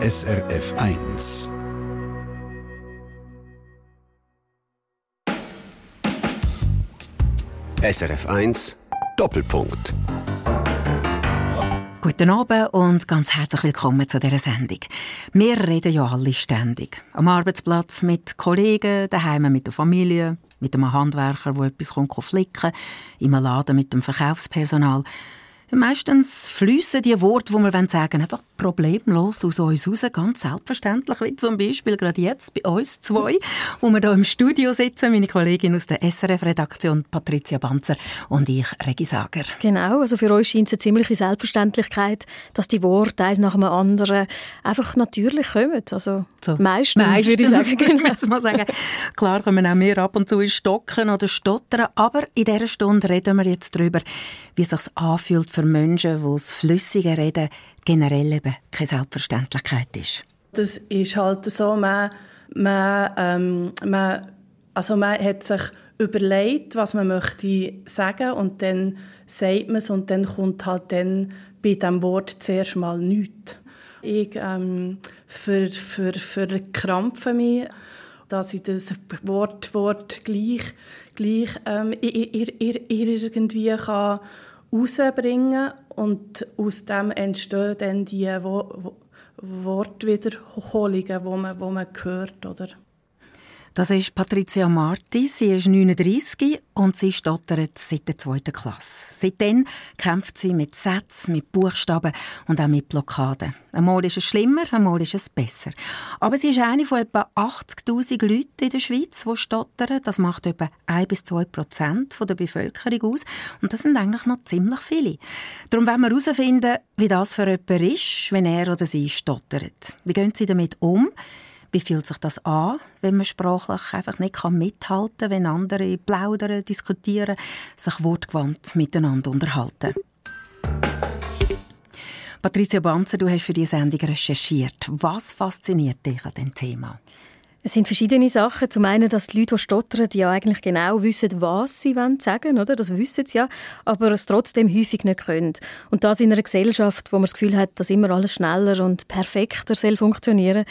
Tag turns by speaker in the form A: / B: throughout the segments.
A: SRF 1.
B: SRF 1 Doppelpunkt.
C: Guten Abend und ganz herzlich willkommen zu dieser Sendung. Wir reden ja alle ständig. Am Arbeitsplatz mit Kollegen, daheim mit der Familie, mit einem Handwerker, der etwas flicken kann, im Laden mit dem Verkaufspersonal. Meistens fließen die Worte, die wir sagen einfach problemlos aus uns raus, ganz selbstverständlich, wie zum Beispiel gerade jetzt bei uns zwei, wo wir hier im Studio sitzen, meine Kollegin aus der SRF-Redaktion Patricia Banzer und ich, Regi Sager.
D: Genau, also für uns scheint es eine ziemliche Selbstverständlichkeit, dass die Worte eins nach dem anderen einfach natürlich kommen. Also so. meistens, meistens, würde ich sagen. Genau.
C: mal sagen. Klar können auch wir ab und zu stocken oder stottern, aber in dieser Stunde reden wir jetzt darüber, wie es sich anfühlt für Menschen, wo das flüssige Reden generell eben keine Selbstverständlichkeit ist.
E: Das ist halt so, man, man, ähm, man, also man hat sich überlegt, was man möchte sagen und dann sagt man es und dann kommt halt dann bei diesem Wort zuerst mal nichts. Ich ähm, für, für, verkrampfe mich, dass ich das Wort, Wort gleich, gleich ähm, irgendwie kann rausbringen und aus dem entstehen dann die Wortwiederholungen, die man, wo man hört. Oder?
C: Das ist Patricia Marti. Sie ist 39 und sie stottert seit der zweiten Klasse. Seitdem kämpft sie mit Sätzen, mit Buchstaben und auch mit Blockaden. Einmal ist es schlimmer, einmal ist es besser. Aber sie ist eine von etwa 80.000 Leuten in der Schweiz, die stottern. Das macht etwa 1 bis 2 Prozent der Bevölkerung aus. Und das sind eigentlich noch ziemlich viele. Darum wollen wir herausfinden, wie das für jemanden ist, wenn er oder sie stottert. Wie gehen sie damit um? Wie fühlt sich das an, wenn man sprachlich einfach nicht mithalten kann, wenn andere plaudern, diskutieren, sich wortgewandt miteinander unterhalten? Patricia Banzer, du hast für diese Sendung recherchiert. Was fasziniert dich an diesem Thema?
D: Es sind verschiedene Sachen. Zum einen, dass die Leute, die stottern, ja eigentlich genau wissen, was sie sagen wollen. Oder? Das wissen sie ja, aber es trotzdem häufig nicht können. Und das in einer Gesellschaft, wo man das Gefühl hat, dass immer alles schneller und perfekter soll funktionieren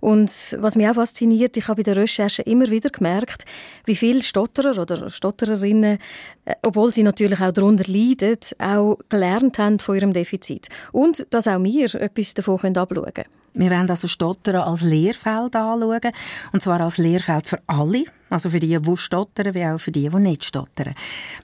D: und was mich auch fasziniert, ich habe bei der Recherche immer wieder gemerkt, wie viele Stotterer oder Stottererinnen, obwohl sie natürlich auch darunter leiden, auch gelernt haben von ihrem Defizit. Und dass auch wir etwas davon abschauen können.
C: Wir werden also Stottern als Lehrfeld anschauen. Und zwar als Lehrfeld für alle. Also für die, die stottern, wie auch für die, die nicht stottern.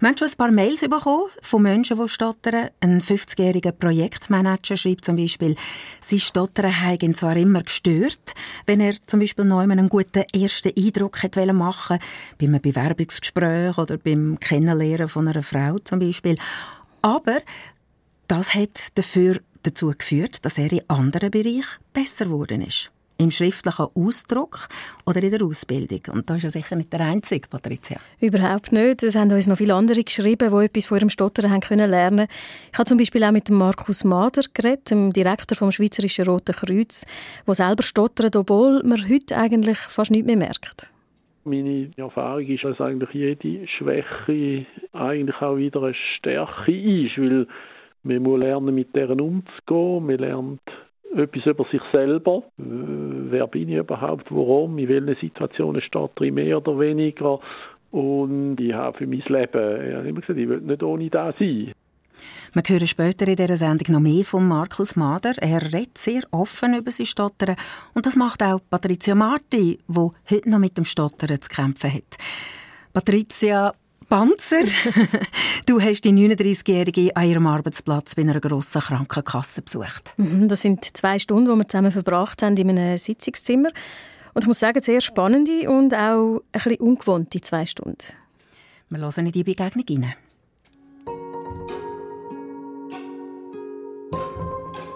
C: Wir haben schon ein paar Mails bekommen von Menschen, die stottern. Ein 50-jähriger Projektmanager schreibt zum Beispiel, sie stottern haben zwar immer gestört, wenn er zum Beispiel noch einen guten ersten Eindruck machen bei einem Bewerbungsgespräch oder beim Kennenlernen von einer Frau zum Beispiel. Aber das hat dafür dazu geführt, dass er in anderen Bereichen besser geworden ist. Im schriftlichen Ausdruck oder in der Ausbildung. Und da ist er sicher nicht der Einzige, Patricia.
D: Überhaupt nicht. Es haben uns noch viele andere geschrieben, die etwas von ihrem Stottern haben können lernen Ich habe zum Beispiel auch mit Markus Mader geredet, dem Direktor vom Schweizerischen Roten Kreuz, der selber stottert, obwohl man heute eigentlich fast nichts mehr merkt.
F: Meine Erfahrung ist, dass eigentlich jede Schwäche eigentlich auch wieder eine Stärke ist, weil man muss lernen, mit deren umzugehen. Man lernt etwas über sich selber. Wer bin ich überhaupt? Warum? In welchen Situationen steht drin mehr oder weniger? Und ich habe für mein Leben, ich habe immer gesagt, ich will nicht ohne das sein.
C: Wir hören später in dieser Sendung noch mehr von Markus Mader. Er redet sehr offen über sein Stottern. Und das macht auch Patricia Marti, die heute noch mit dem Stottern zu kämpfen hat. Patricia, Panzer. du hast die 39-Jährige an ihrem Arbeitsplatz bei einer grossen Krankenkasse besucht.
D: Mhm, das sind zwei Stunden, die wir zusammen verbracht haben in einem Sitzungszimmer. Und ich muss sagen, sehr spannende und auch ein bisschen ungewohnte zwei Stunden.
C: Wir hören in die Begegnung rein.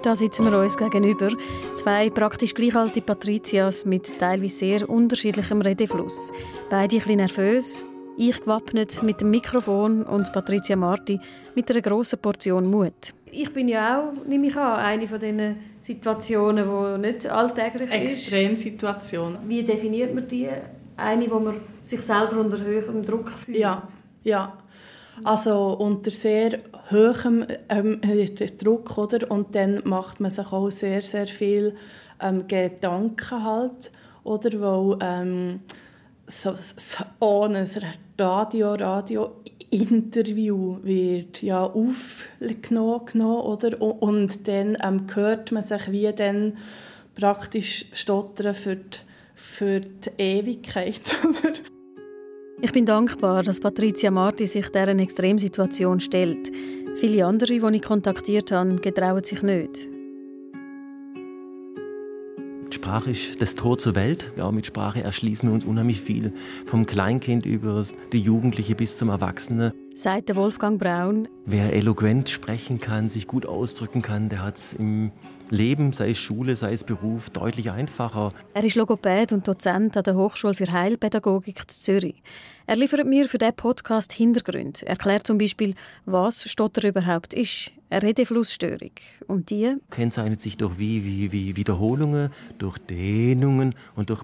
D: Da sitzen wir uns gegenüber. Zwei praktisch gleich alte Patrizias mit teilweise sehr unterschiedlichem Redefluss. Beide ein bisschen nervös, ich gewappnet mit dem Mikrofon und Patricia Marti mit einer grossen Portion Mut. Ich bin ja auch, nehme ich an, eine von diesen Situationen, die nicht alltäglich
E: ist. Extremsituation.
D: Wie definiert man die? Eine, wo man sich selber unter höherem Druck fühlt?
E: Ja, ja. Also unter sehr hohem ähm, Druck, oder? Und dann macht man sich auch sehr, sehr viel ähm, Gedanken halt, oder? Weil ähm, so, so ohne ein Radio, Radio Interview wird ja aufgenommen, oder? Und dann ähm, hört man sich wie dann praktisch stottern für die, für die Ewigkeit, oder?
D: Ich bin dankbar, dass Patricia Marti sich dieser Extremsituation stellt. Viele andere, die ich kontaktiert habe, getrauen sich nicht.
G: Sprache ist das Tor zur Welt. Ja, mit Sprache erschließen wir uns unheimlich viel. Vom Kleinkind über die Jugendliche bis zum Erwachsenen.
D: Sagt Wolfgang Braun.
G: Wer eloquent sprechen kann, sich gut ausdrücken kann, der hat es im Leben, sei es Schule, sei es Beruf, deutlich einfacher.
D: Er ist Logopäd und Dozent an der Hochschule für Heilpädagogik Zürich. Er liefert mir für diesen Podcast Hintergründe. Er erklärt zum Beispiel, was Stotter überhaupt ist. Eine Redeflussstörung. Und die
G: kennzeichnet sich durch wie, wie, wie Wiederholungen, durch Dehnungen und durch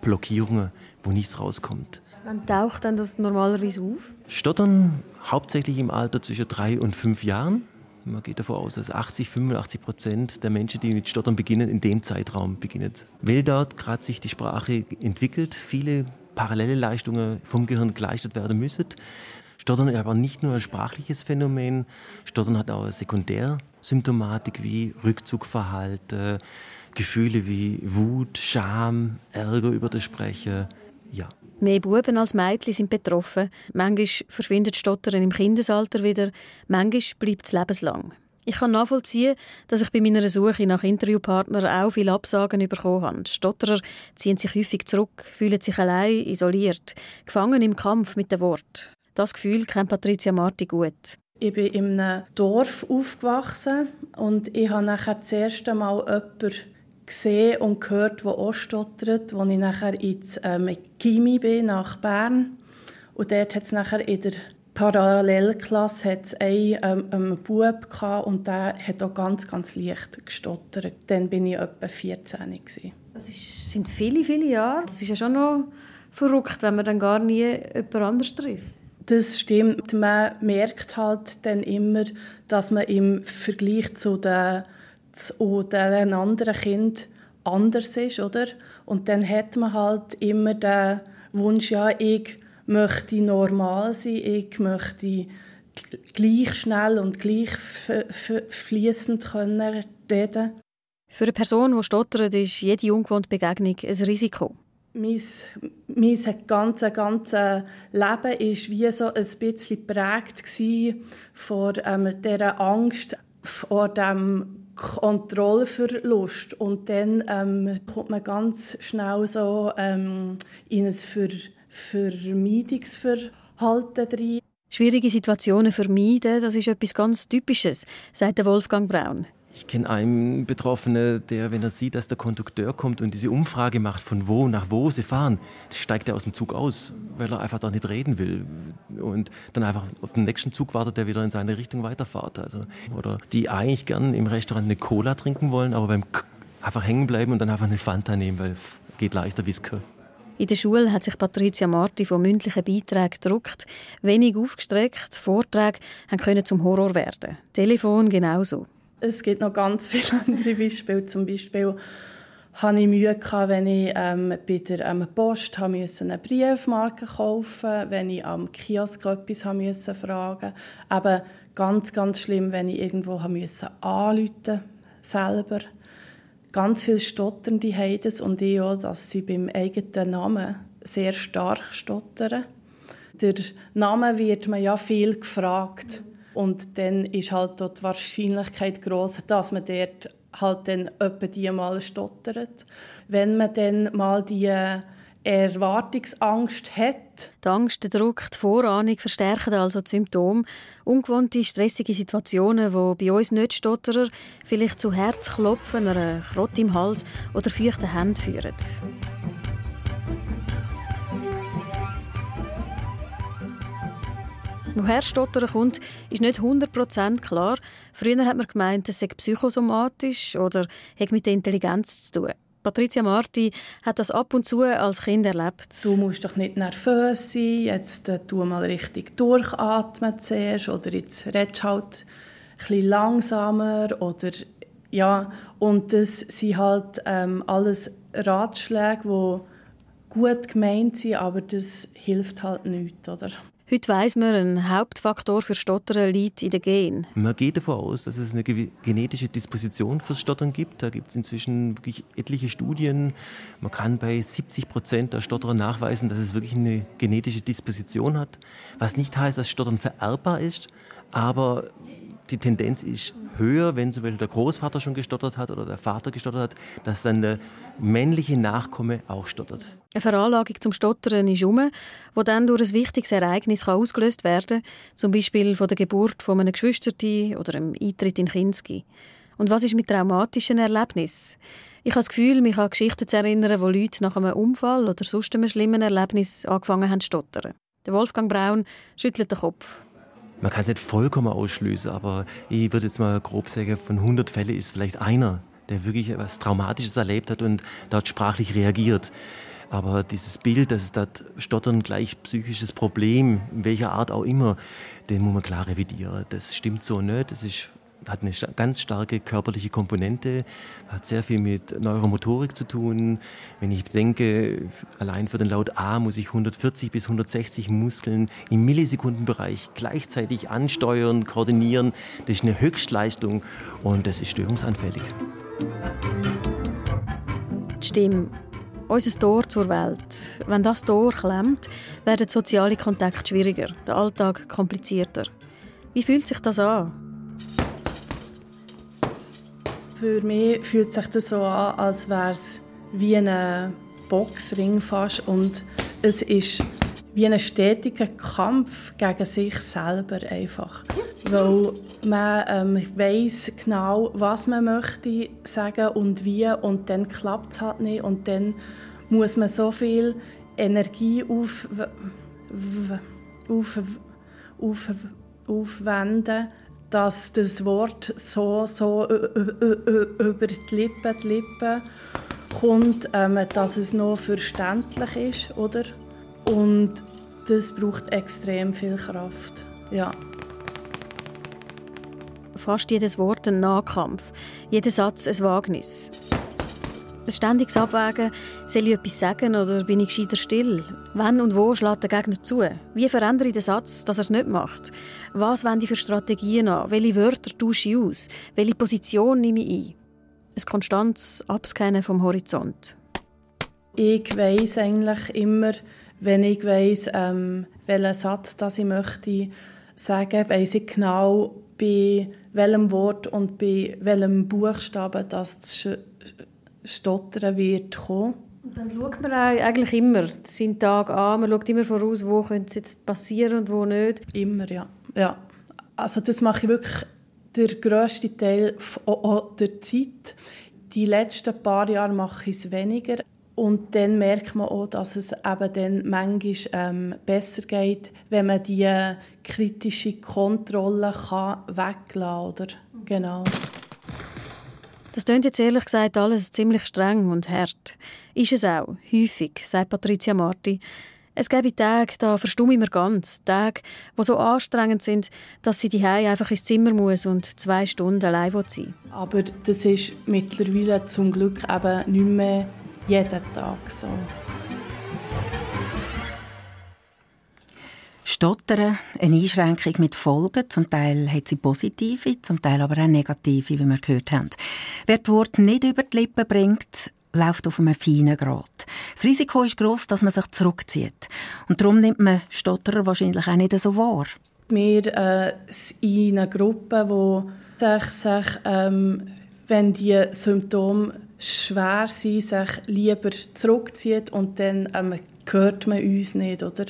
G: Blockierungen, wo nichts rauskommt.
D: Wann taucht dann das normalerweise auf?
G: Stottern hauptsächlich im Alter zwischen drei und fünf Jahren. Man geht davon aus, dass 80, 85 Prozent der Menschen, die mit Stottern beginnen, in dem Zeitraum beginnen. Weil dort gerade sich die Sprache entwickelt, viele parallele Leistungen vom Gehirn geleistet werden müssen. Stottern ist aber nicht nur ein sprachliches Phänomen, Stottern hat auch eine Sekundärsymptomatik wie Rückzugverhalten, Gefühle wie Wut, Scham, Ärger über das Sprechen. Ja.
D: Mehr Buben als Mädchen sind betroffen. Manchmal verschwindet Stottern im Kindesalter wieder, manchmal bleibt es lebenslang. Ich kann nachvollziehen, dass ich bei meiner Suche nach Interviewpartnern auch viele Absagen bekommen habe. Stotterer ziehen sich häufig zurück, fühlen sich allein, isoliert, gefangen im Kampf mit dem Wort. Das Gefühl kennt Patricia Marti gut.
E: Ich bin in einem Dorf aufgewachsen und ich habe nachher das erste Mal jemanden gesehen und gehört, der auch stottert, als ich nachher ins ähm, Gimmi bin, nach Bern. Und dort hat es nachher in der Parallelklasse hat's einen, ähm, einen Bub gehabt, und der hat auch ganz, ganz leicht gestottert. Dann bin ich etwa 14 gewesen.
D: Das ist, sind viele, viele Jahre. Das ist ja schon noch verrückt, wenn man dann gar nie jemand anders trifft.
E: Das stimmt. Man merkt halt dann immer, dass man im Vergleich zu den, zu den anderen Kindern anders ist, oder? Und dann hat man halt immer den Wunsch, ja, ich möchte normal sein, ich möchte gleich schnell und gleich fließend können reden.
D: Für eine Person, die stottert, ist jede ungewohnte Begegnung ein Risiko
E: mein, mein ganzes, ganzes Leben war wie so ein bisschen geprägt von ähm, dieser Angst vor dem Kontrollverlust. Und dann ähm, kommt man ganz schnell so ähm, in ein Ver Vermeidungsverhalten rein.
D: Schwierige Situationen vermeiden, das ist etwas ganz Typisches, sagt Wolfgang Braun.
G: Ich kenne einen Betroffenen, der, wenn er sieht, dass der Kondukteur kommt und diese Umfrage macht, von wo nach wo sie fahren, steigt er aus dem Zug aus, weil er einfach da nicht reden will. Und dann einfach auf den nächsten Zug wartet, der wieder in seine Richtung weiterfährt. Also, oder die eigentlich gern im Restaurant eine Cola trinken wollen, aber beim K einfach hängen bleiben und dann einfach eine Fanta nehmen, weil geht leichter Whisky.
D: In der Schule hat sich Patricia Marti von mündlichen Beiträgen gedruckt. Wenig aufgestreckt, Vorträge können zum Horror werden. Telefon genauso.
E: Es gibt noch ganz viele andere Beispiele. Zum Beispiel hatte ich Mühe, gehabt, wenn ich ähm, bei der ähm, Post musste eine Briefmarke kaufen musste, wenn ich am Kiosk etwas musste fragen musste. Eben ganz, ganz schlimm, wenn ich irgendwo musste anrufen selber. Ganz viele Stotternde das und ich auch, dass sie beim eigenen Namen sehr stark stottern. Der Name wird man ja viel gefragt. Und dann ist halt dort die Wahrscheinlichkeit groß, dass man dort halt dann etwa die mal stottert. Wenn man dann mal die Erwartungsangst hat.
D: Die Angst, der Druck, die Vorahnung verstärken also die Symptome. Ungewohnte, stressige Situationen, die bei uns nicht Stotterer vielleicht zu Herzklopfen, einer Krott im Hals oder feuchten Händen führen. Woher Stottern kommt, ist nicht 100% klar. Früher hat man gemeint, es sei psychosomatisch oder hat mit der Intelligenz zu tun. Patricia Marti hat das ab und zu als Kind erlebt.
E: Du musst doch nicht nervös sein, jetzt äh, tu mal richtig durchatmen zuerst oder jetzt redest halt ein langsamer oder ja, und das sind halt ähm, alles Ratschläge, die gut gemeint sind, aber das hilft halt nicht, oder?
D: Heute weiss man, ein Hauptfaktor für Stottern liegt in den Genen.
G: Man geht davon aus, dass es eine genetische Disposition fürs Stottern gibt. Da gibt es inzwischen wirklich etliche Studien. Man kann bei 70 Prozent der Stotterer nachweisen, dass es wirklich eine genetische Disposition hat. Was nicht heißt, dass Stottern vererbbar ist, aber die Tendenz ist höher, wenn zum Beispiel der Großvater schon gestottert hat oder der Vater gestottert hat, dass dann der männliche Nachkomme auch stottert.
D: Eine Veranlagung zum Stottern ist um, wo dann durch ein wichtiges Ereignis ausgelöst werden kann, zum Beispiel von der Geburt von einem Geschwisterten oder einem Eintritt in Kinski. Und was ist mit traumatischen Erlebnissen? Ich habe das Gefühl, mich an Geschichten zu erinnern, wo Leute nach einem Unfall oder sonst einem schlimmen Erlebnis angefangen haben zu stottern. Der Wolfgang Braun schüttelt den Kopf
G: man kann es nicht vollkommen ausschließen, aber ich würde jetzt mal grob sagen, von 100 Fällen ist vielleicht einer, der wirklich etwas Traumatisches erlebt hat und dort sprachlich reagiert. Aber dieses Bild, dass es dort Stottern gleich psychisches Problem, in welcher Art auch immer, den muss man klar revidieren. Das stimmt so nicht. Das ist hat eine ganz starke körperliche Komponente, hat sehr viel mit Neuromotorik zu tun. Wenn ich denke, allein für den Laut A muss ich 140 bis 160 Muskeln im Millisekundenbereich gleichzeitig ansteuern, koordinieren. Das ist eine Höchstleistung und das ist störungsanfällig.
D: Die Stimme. Unser Tor zur Welt. Wenn das Tor klemmt, werden soziale Kontakte schwieriger, der Alltag komplizierter. Wie fühlt sich das an?
E: Für mich fühlt sich das so an, als wäre es wie ein Boxring fast. Und es ist wie ein stetiger Kampf gegen sich selber einfach. Weil man ähm, weiß genau, was man möchte sagen und wie. Und dann klappt es halt nicht. Und dann muss man so viel Energie auf, auf, auf, aufwenden, dass das Wort so, so über die Lippen, die Lippen kommt, ähm, dass es noch verständlich ist, oder? Und das braucht extrem viel Kraft, ja.
D: Fast jedes Wort ein Nahkampf, jeder Satz ein Wagnis. Ein ständiges Abwägen, soll ich etwas sagen oder bin ich gescheiter still? Wann und wo schlägt der Gegner zu? Wie verändere ich den Satz, dass er es nicht macht? Was wende ich für Strategien an? Welche Wörter tausche ich aus? Welche Position nehme ich ein? Ein konstantes Abscannen vom Horizont.
E: Ich weiß eigentlich immer, wenn ich weiß, ähm, welchen Satz das ich möchte sagen, weiß ich genau, bei welchem Wort und bei welchem Buchstaben das Stottern wird kommen.
D: Und dann schaut man eigentlich immer seinen Tag an, man schaut immer voraus, wo könnte es jetzt passieren und wo nicht.
E: Immer, ja. ja. Also das mache ich wirklich der grösste Teil der Zeit. Die letzten paar Jahre mache ich es weniger. Und dann merkt man auch, dass es eben dann manchmal ähm, besser geht, wenn man die kritische Kontrolle kann weglassen kann. Genau.
D: Das klingt jetzt ehrlich gesagt alles ziemlich streng und hart. Ist es auch, häufig, sagt Patricia Marti. Es gäbe Tage, da verstumme ich mir ganz. Tage, die so anstrengend sind, dass sie die einfach ins Zimmer muss und zwei Stunden allein sein
E: Aber das ist mittlerweile zum Glück eben nicht mehr jeden Tag so.
C: Stottern, eine Einschränkung mit Folgen. Zum Teil hat sie positive, zum Teil aber auch negative, wie wir gehört haben. Wer das Wort nicht über die Lippen bringt, läuft auf einem feinen Grad. Das Risiko ist groß, dass man sich zurückzieht. Und darum nimmt man Stotterer wahrscheinlich auch nicht so wahr.
E: Wir äh, sind in einer Gruppe, wo sich, sich ähm, wenn die Symptome schwer sind, sich lieber zurückzieht und dann ähm, hört man uns nicht, oder?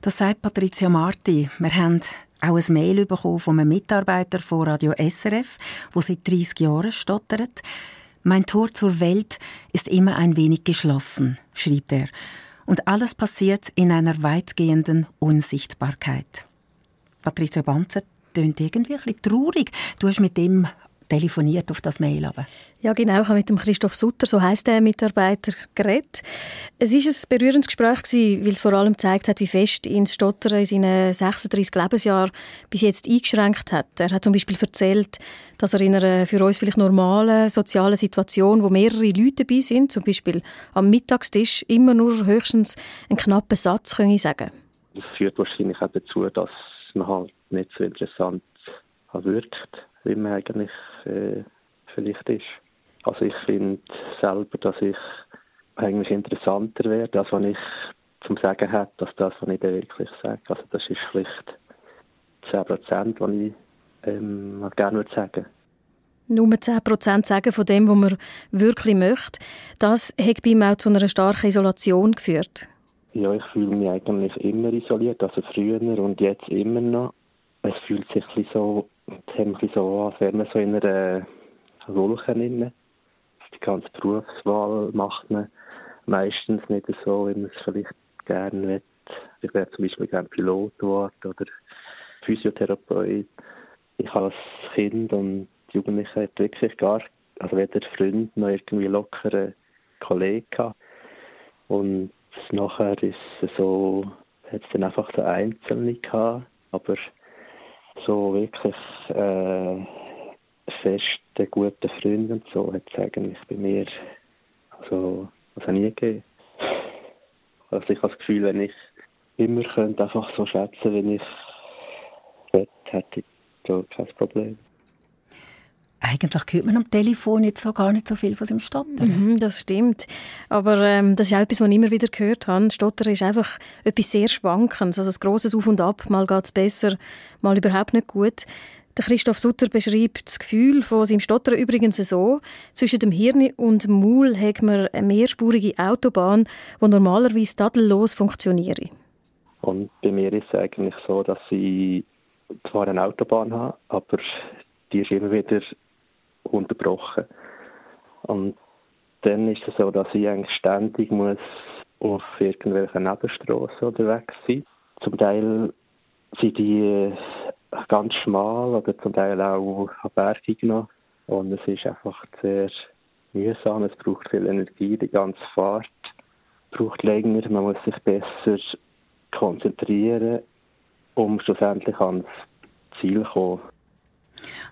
C: Das sagt Patricia Marti. Wir haben auch ein Mail bekommen von einem Mitarbeiter von Radio SRF, der seit 30 Jahren stottert. Mein Tor zur Welt ist immer ein wenig geschlossen, schrieb er. Und alles passiert in einer weitgehenden Unsichtbarkeit. Patricia Banzer tönt irgendwie ein bisschen traurig. Du hast mit dem telefoniert auf das Mail. Aber.
D: Ja, genau. Ich habe mit dem Christoph Sutter, so heißt der Mitarbeiter, geredet. Es war ein berührendes Gespräch, weil es vor allem gezeigt hat, wie fest ihn das Stottern in seinen 36 Lebensjahren bis jetzt eingeschränkt hat. Er hat zum Beispiel erzählt, dass er in einer für uns vielleicht normalen sozialen Situation, wo mehrere Leute dabei sind, zum Beispiel am Mittagstisch, immer nur höchstens einen knappen Satz können sagen
H: Das führt wahrscheinlich auch dazu, dass man halt nicht so interessant wirkt, wie man eigentlich äh, vielleicht ist. Also ich finde selber, dass ich eigentlich interessanter werde, als was ich zum Sagen habe, als das, was ich dann wirklich sage. Also das ist vielleicht 10 Prozent, was ich ähm, gerne würde sagen
D: nur 10 Prozent sagen von dem, was man wirklich möchte. Das hat bei ihm auch zu einer starken Isolation geführt.
H: Ja, ich fühle mich eigentlich immer isoliert, also früher und jetzt immer noch. Es fühlt sich ein so, ein so an, als wäre man so in einer Wolke drin. Die ganze Berufswahl macht man meistens nicht so, wie man es vielleicht gerne will. Ich wäre zum Beispiel gerne Pilot oder Physiotherapeut. Ich habe als Kind und Jugendliche wirklich gar, also weder Freund noch irgendwie lockere Kollegen. Und nachher ist es so, hat es dann einfach so Einzelne gehabt, aber so wirklich äh, feste, gute Freunde und so hat es eigentlich bei mir also, also nie gegeben. Also ich habe das Gefühl, wenn ich immer könnte einfach so schätzen, wie ich will, hätte ich so kein Problem.
C: Eigentlich hört man am Telefon jetzt so gar nicht so viel von seinem Stottern.
D: Mhm, das stimmt. Aber ähm, das ist auch etwas, was ich immer wieder gehört habe. Stottern ist einfach etwas sehr Schwankendes. Also ein grosses Auf und Ab. Mal geht es besser, mal überhaupt nicht gut. Der Christoph Sutter beschreibt das Gefühl von seinem Stottern übrigens so. Zwischen dem Hirn und dem Maul hat man eine mehrspurige Autobahn, die normalerweise tadellos funktioniert.
H: Und bei mir ist es eigentlich so, dass ich zwar eine Autobahn habe, aber die ist immer wieder unterbrochen. Und dann ist es so, dass ich eigentlich ständig muss auf irgendwelchen Nebenstrassen unterwegs sein. Zum Teil sind die ganz schmal oder zum Teil auch bergig noch. Und es ist einfach sehr mühsam. Es braucht viel Energie, die ganze Fahrt braucht länger. Man muss sich besser konzentrieren, um schlussendlich ans Ziel zu kommen.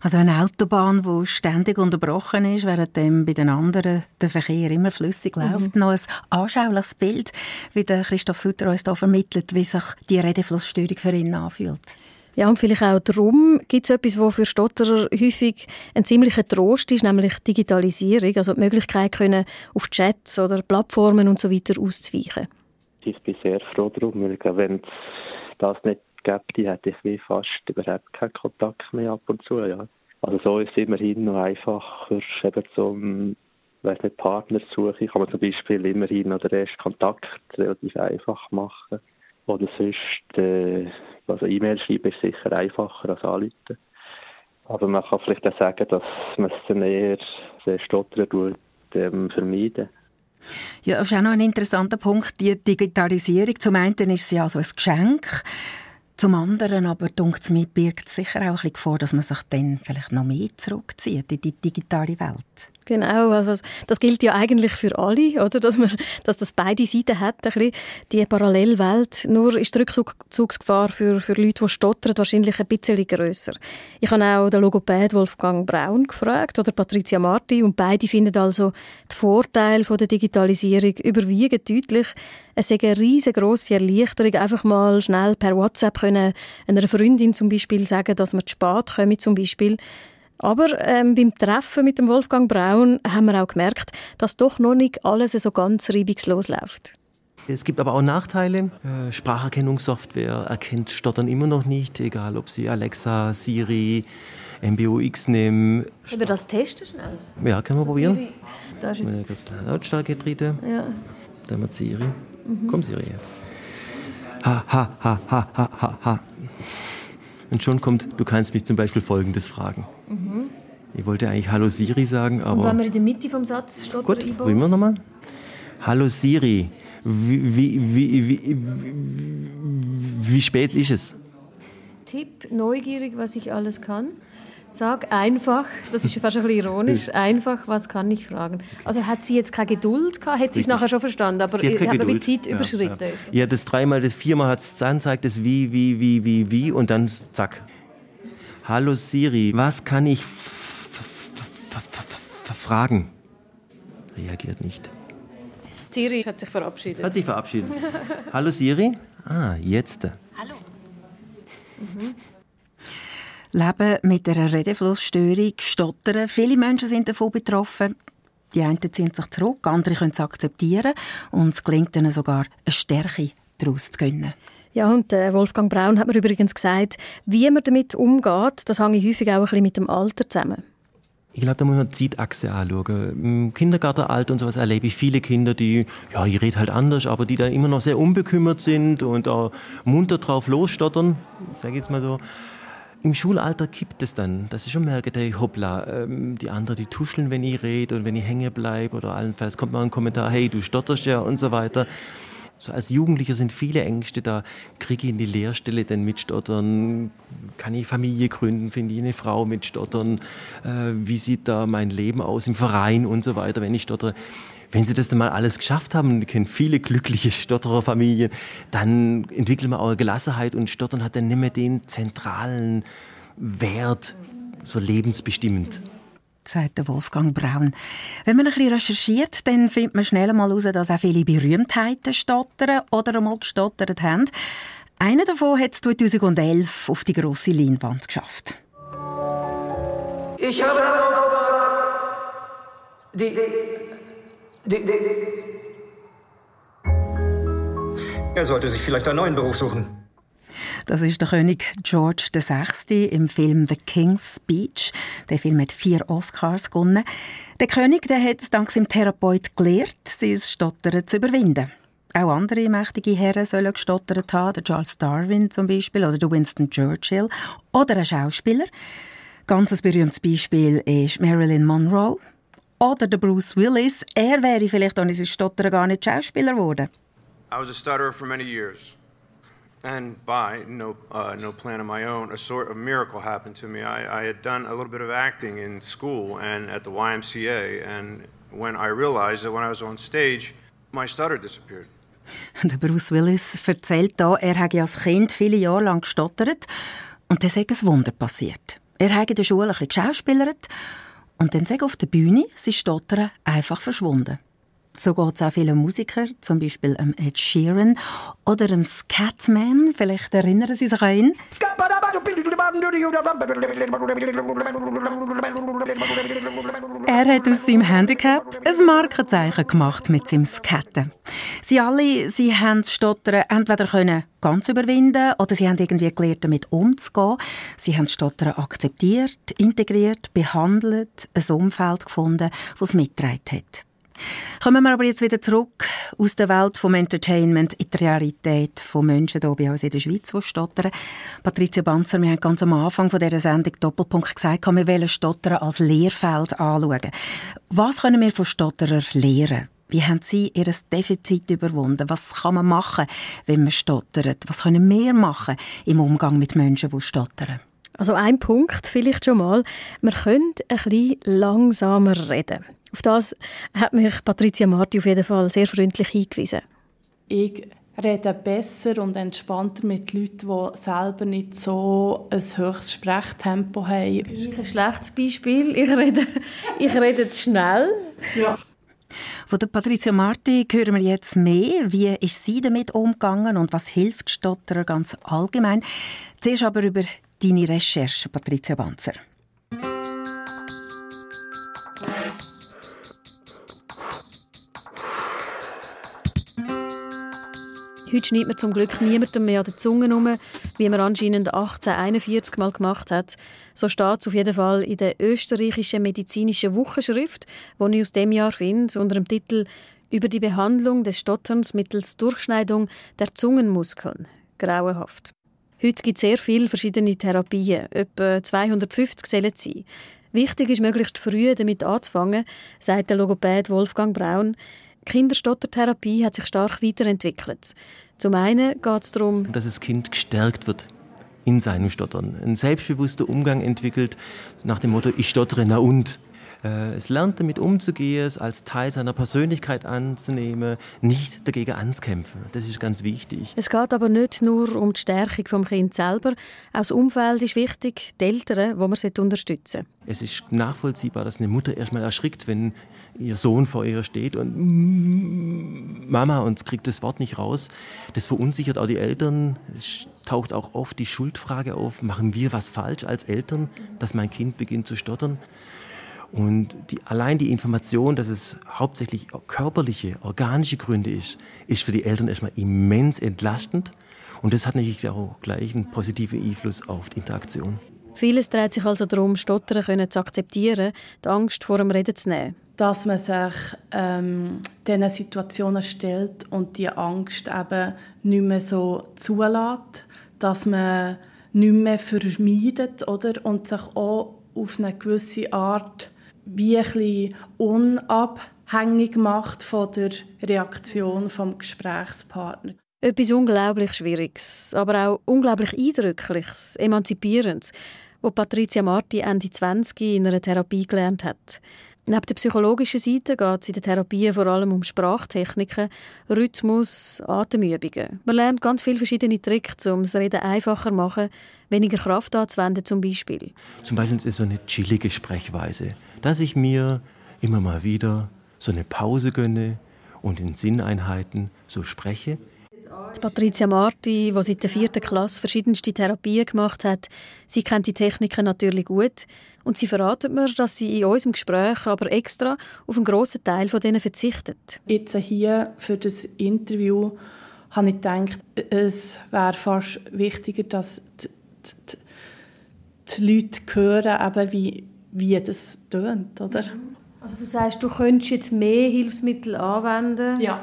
C: Also eine Autobahn, die ständig unterbrochen ist, während bei den anderen der Verkehr immer flüssig mhm. läuft. Mhm. Noch ein anschauliches Bild, wie der Christoph Sutter uns da vermittelt, wie sich die Redeflussstörung für ihn anfühlt.
D: Ja, und vielleicht auch darum gibt es etwas, was für Stotterer häufig ein ziemlicher Trost ist, nämlich Digitalisierung, also die Möglichkeit, können auf Chats oder Plattformen und so weiter auszuweichen.
H: Ich bin sehr froh darum, weil wenn es das nicht gäbe, hätte ich wie fast überhaupt keinen Kontakt mehr ab und zu. Ja. Also so ist es immerhin noch einfacher, eben zum weiß nicht, Partnersuche kann man zum Beispiel immerhin noch den ersten Kontakt relativ einfach machen. Oder sonst, äh, also E-Mail schreiben ist sicher einfacher als anrufen. Aber man kann vielleicht auch sagen, dass man es dann eher sehr stottern tut, ähm, vermeiden.
C: Ja, das ist auch noch ein interessanter Punkt, die Digitalisierung. Zum einen ist sie also ein Geschenk, zum anderen aber, denkt mir, birgt sicher auch ein bisschen Gefahr, dass man sich dann vielleicht noch mehr zurückzieht in die digitale Welt.
D: Genau, also das gilt ja eigentlich für alle, oder? Dass, man, dass das beide Seiten hat, ein bisschen, die Parallelwelt. Nur ist die Rückzugsgefahr für, für Leute, die stottern, wahrscheinlich ein bisschen grösser. Ich habe auch den Logopäd Wolfgang Braun gefragt oder Patricia Marti und beide finden also, die Vorteile der Digitalisierung überwiegen deutlich. Es ist eine riesengroße Erleichterung, einfach mal schnell per WhatsApp können einer Freundin zum Beispiel sagen, dass man zu spät kommt, zum Beispiel. Aber ähm, beim Treffen mit dem Wolfgang Braun haben wir auch gemerkt, dass doch noch nicht alles so ganz reibungslos läuft.
G: Es gibt aber auch Nachteile. Äh, Spracherkennungssoftware erkennt Stottern immer noch nicht, egal ob Sie Alexa, Siri, MBOX nehmen.
D: Können wir das testen schnell?
G: Ja, können wir also probieren.
D: Siri, da ist jetzt...
G: Lautstärke treten.
D: Ja.
G: Dann mit Siri. Mhm. Komm, Siri. Ha, ha, ha, ha, ha, ha, ha. Und schon kommt, du kannst mich zum Beispiel Folgendes fragen. Mhm. Ich wollte eigentlich Hallo Siri sagen, aber...
D: Und wenn wir in der Mitte vom Satz steht
G: Gut, probieren wir nochmal. Hallo Siri, wie, wie, wie, wie, wie spät ist es?
D: Tipp, neugierig, was ich alles kann. Sag einfach, das ist fast ein bisschen ironisch, einfach, was kann ich fragen? Also hat sie jetzt keine Geduld gehabt? Hat sie es nachher schon verstanden, aber
G: sie hat,
D: hat
G: man
D: die Zeit ja, überschritten? Ja,
G: ja. das dreimal, das viermal hat es dann zeigt es wie, wie, wie, wie, wie und dann zack. Hallo Siri, was kann ich fragen? Reagiert nicht.
D: Siri hat sich verabschiedet.
G: Hat sich verabschiedet. Hallo Siri? Ah, jetzt.
I: Hallo.
C: Mhm. Leben mit einer Redeflussstörung, Stottern. Viele Menschen sind davon betroffen. Die einen ziehen sich zurück, andere können es akzeptieren und es gelingt ihnen sogar, eine Stärke daraus zu gewinnen.
D: Ja, und äh, Wolfgang Braun hat mir übrigens gesagt, wie man damit umgeht, das hängt häufig auch ein bisschen mit dem Alter zusammen.
G: Ich glaube, da muss man die Zeitachse anschauen. Im Kindergartenalter und sowas erlebe ich viele Kinder, die, ja, ich rede halt anders, aber die dann immer noch sehr unbekümmert sind und auch munter drauf losstottern, sage ich jetzt mal so. Im Schulalter kippt es dann, dass ich schon merke, hey, hoppla, ähm, die anderen, die tuscheln, wenn ich rede und wenn ich hängen bleibe oder allenfalls kommt mal ein Kommentar, hey, du stotterst ja und so weiter. So als Jugendlicher sind viele Ängste da. Kriege ich in die Lehrstelle denn mitstottern? Kann ich Familie gründen? Finde ich eine Frau mitstottern? Äh, wie sieht da mein Leben aus im Verein und so weiter, wenn ich stottere? Wenn Sie das dann mal alles geschafft haben, und kennen viele glückliche Stottererfamilien, dann entwickelt man auch eine Gelassenheit und Stottern hat dann nicht mehr den zentralen Wert, so lebensbestimmend
C: sagt Wolfgang Braun. Wenn man ein bisschen recherchiert, dann findet man schnell mal heraus, dass auch viele Berühmtheiten stottern oder einmal gestottert haben. Einer davon hat es 2011 auf die grosse Leinwand geschafft.
J: Ich habe einen Auftrag. Die er sollte sich vielleicht einen neuen Beruf suchen.
C: Das ist der König George VI. im Film The King's Speech. Der Film hat vier Oscars gewonnen. Der König der hat es dank seinem Therapeut gelehrt, sein Stottern zu überwinden. Auch andere mächtige Herren sollen gestottert haben, der Charles Darwin zum Beispiel oder der Winston Churchill oder ein Schauspieler. Ganz ein berühmtes Beispiel ist Marilyn Monroe. Oder der Bruce Willis, er wäre vielleicht ohne sein Stottern gar nicht Schauspieler geworden.
K: I was a stutterer for many years. And by no, uh, no plan of my own, a sort of miracle happened to me. I, I had done a little bit of acting in school and at the YMCA, and when I realized that when I was on stage, my stutter disappeared.
C: Der Bruce Willis erzählt da, er habe als Kind viele Jahre lang gestottert und dann sei ein Wunder passiert. Er habe in der Schule ein bisschen geschauspielert und dann sei auf der Bühne sein Stottern einfach verschwunden. So geht es auch vielen Musikern, zum Beispiel Ed Sheeran oder dem Scatman, vielleicht erinnern Sie sich an ihn. Er hat aus seinem Handicap ein Markenzeichen gemacht mit seinem Scatten. Sie alle sie haben das Stottern entweder können ganz überwinden oder sie haben irgendwie gelernt, damit umzugehen. Sie haben das Stottern akzeptiert, integriert, behandelt, ein Umfeld gefunden, das es mitgetragen hat. Kommen wir aber jetzt wieder zurück aus der Welt vom Entertainment in die Realität von Menschen hier bei uns in der Schweiz, die stottern. Patricia Banzer, wir haben ganz am Anfang von dieser Sendung Doppelpunkt gesagt, wir wollen Stottern als Lehrfeld anschauen. Was können wir von Stotterern lernen? Wie haben Sie Ihr Defizit überwunden? Was kann man machen, wenn man stottert? Was können wir machen im Umgang mit Menschen, die stottern?
D: Also ein Punkt vielleicht schon mal. Wir können ein bisschen langsamer reden. Auf das hat mich Patricia Marti auf jeden Fall sehr freundlich hingewiesen.
E: Ich rede besser und entspannter mit Leuten, die selber nicht so ein höchstes Sprechtempo haben.
D: Das ist ein schlechtes Beispiel. Ich rede, ich rede zu schnell.
E: Ja.
C: Von der Patricia Marti hören wir jetzt mehr. Wie ist sie damit umgegangen und was hilft Stotterer ganz allgemein? Zuerst aber über deine Recherche, Patricia Banzer.
D: Heute schneidet man zum Glück niemandem mehr an der Zunge herum, wie man anscheinend 1841 mal gemacht hat. So steht es auf jeden Fall in der österreichischen medizinischen Wochenschrift, die ich aus dem Jahr finde, unter dem Titel «Über die Behandlung des Stotterns mittels Durchschneidung der Zungenmuskeln». Grauenhaft. Heute gibt es sehr viele verschiedene Therapien. Etwa 250 sollen es sein. Wichtig ist, möglichst früh damit anzufangen, sagt der Logopäd Wolfgang Braun. Kinderstottertherapie hat sich stark weiterentwickelt. Zum einen geht es darum,
G: dass das Kind gestärkt wird in seinem Stottern. Ein selbstbewusster Umgang entwickelt nach dem Motto, ich stottere, na und? Äh, es lernt damit umzugehen, es als Teil seiner Persönlichkeit anzunehmen, nicht dagegen anzukämpfen. Das ist ganz wichtig.
D: Es geht aber nicht nur um die Stärkung vom Kind selber. Auch das Umfeld ist wichtig, die Eltern, die man unterstützen sollte.
G: Es ist nachvollziehbar, dass eine Mutter erstmal erschrickt, wenn ihr Sohn vor ihr steht und mm, Mama und kriegt das Wort nicht raus. Das verunsichert auch die Eltern. Es taucht auch oft die Schuldfrage auf, machen wir was falsch als Eltern, dass mein Kind beginnt zu stottern? Und die, allein die Information, dass es hauptsächlich körperliche, organische Gründe ist, ist für die Eltern erstmal immens entlastend. Und das hat natürlich auch gleich einen positiven Einfluss auf die Interaktion.
D: Vieles dreht sich also darum, Stottern können zu akzeptieren, die Angst vor dem Reden zu nehmen.
E: Dass man sich ähm, diesen Situationen stellt und die Angst eben nicht mehr so zulässt, dass man nicht mehr vermeidet oder? und sich auch auf eine gewisse Art wie ein unabhängig macht von der Reaktion vom Gesprächspartner.
D: Etwas unglaublich Schwieriges, aber auch unglaublich Eindrückliches, Emanzipierendes, was Patricia Marti Ende 20 in einer Therapie gelernt hat. Neben der psychologischen Seite geht es in der Therapie vor allem um Sprachtechniken, Rhythmus, Atemübungen. Man lernt ganz viele verschiedene Tricks, um das Reden einfacher zu machen, weniger Kraft anzuwenden zum Beispiel.
G: Zum Beispiel ist so eine chillige Sprechweise, dass ich mir immer mal wieder so eine Pause gönne und in Sinneinheiten so spreche,
D: Patricia Marti, die seit der vierten Klasse verschiedenste Therapien gemacht hat, sie kennt die Techniken natürlich gut und sie verratet mir, dass sie in unserem Gespräch aber extra auf einen grossen Teil von denen verzichtet.
E: Jetzt hier für das Interview habe ich gedacht, es wäre fast wichtiger, dass die, die, die Leute hören, eben wie, wie das tönt, oder?
D: Also du sagst, du könntest jetzt mehr Hilfsmittel anwenden?
E: Ja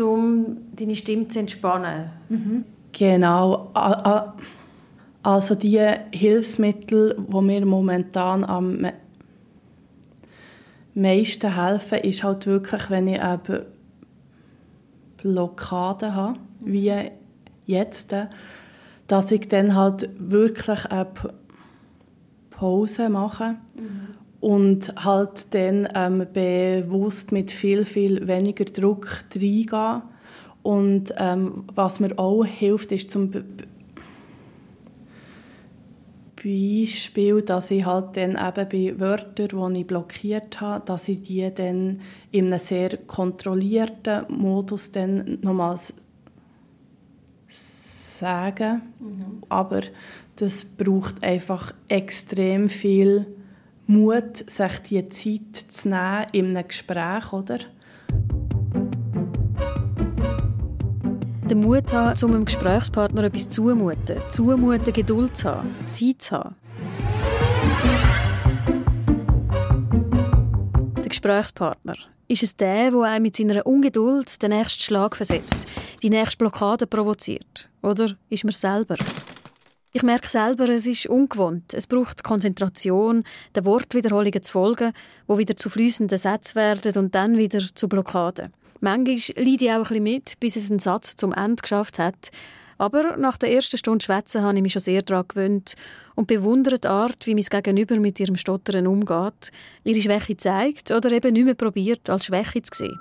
D: um deine Stimme zu entspannen.
E: Mhm. Genau. Also die Hilfsmittel, die mir momentan am meisten helfen, ist halt wirklich, wenn ich eben Blockaden habe, wie jetzt, dass ich dann halt wirklich eine Pause mache. Mhm und halt dann ähm, bewusst mit viel, viel weniger Druck reingehen. Und ähm, was mir auch hilft, ist zum Be Beispiel, dass ich halt dann eben bei Wörtern, die ich blockiert habe, dass ich die dann in einem sehr kontrollierten Modus dann nochmals sage. Mhm. Aber das braucht einfach extrem viel Mut, sich die Zeit zu nehmen in einem Gespräch, oder?
D: Den Mut haben, um einem Gesprächspartner etwas zumuten. Zumuten, Geduld zu haben, Zeit zu haben. Der Gesprächspartner. Ist es der, der einem mit seiner Ungeduld den nächsten Schlag versetzt, die nächste Blockade provoziert? Oder ist man selber? Ich merke selber, es ist ungewohnt. Es braucht Konzentration, den Wortwiederholungen zu folgen, wo wieder zu fließenden Sätzen werden und dann wieder zu Blockaden. Manchmal leide ich auch ein bisschen mit, bis es einen Satz zum Ende geschafft hat. Aber nach der ersten Stunde Schwätzen habe ich mich schon sehr daran gewöhnt und bewundere die Art, wie mein Gegenüber mit ihrem Stottern umgeht, ihre Schwäche zeigt oder eben nicht mehr probiert, als Schwäche zu sehen.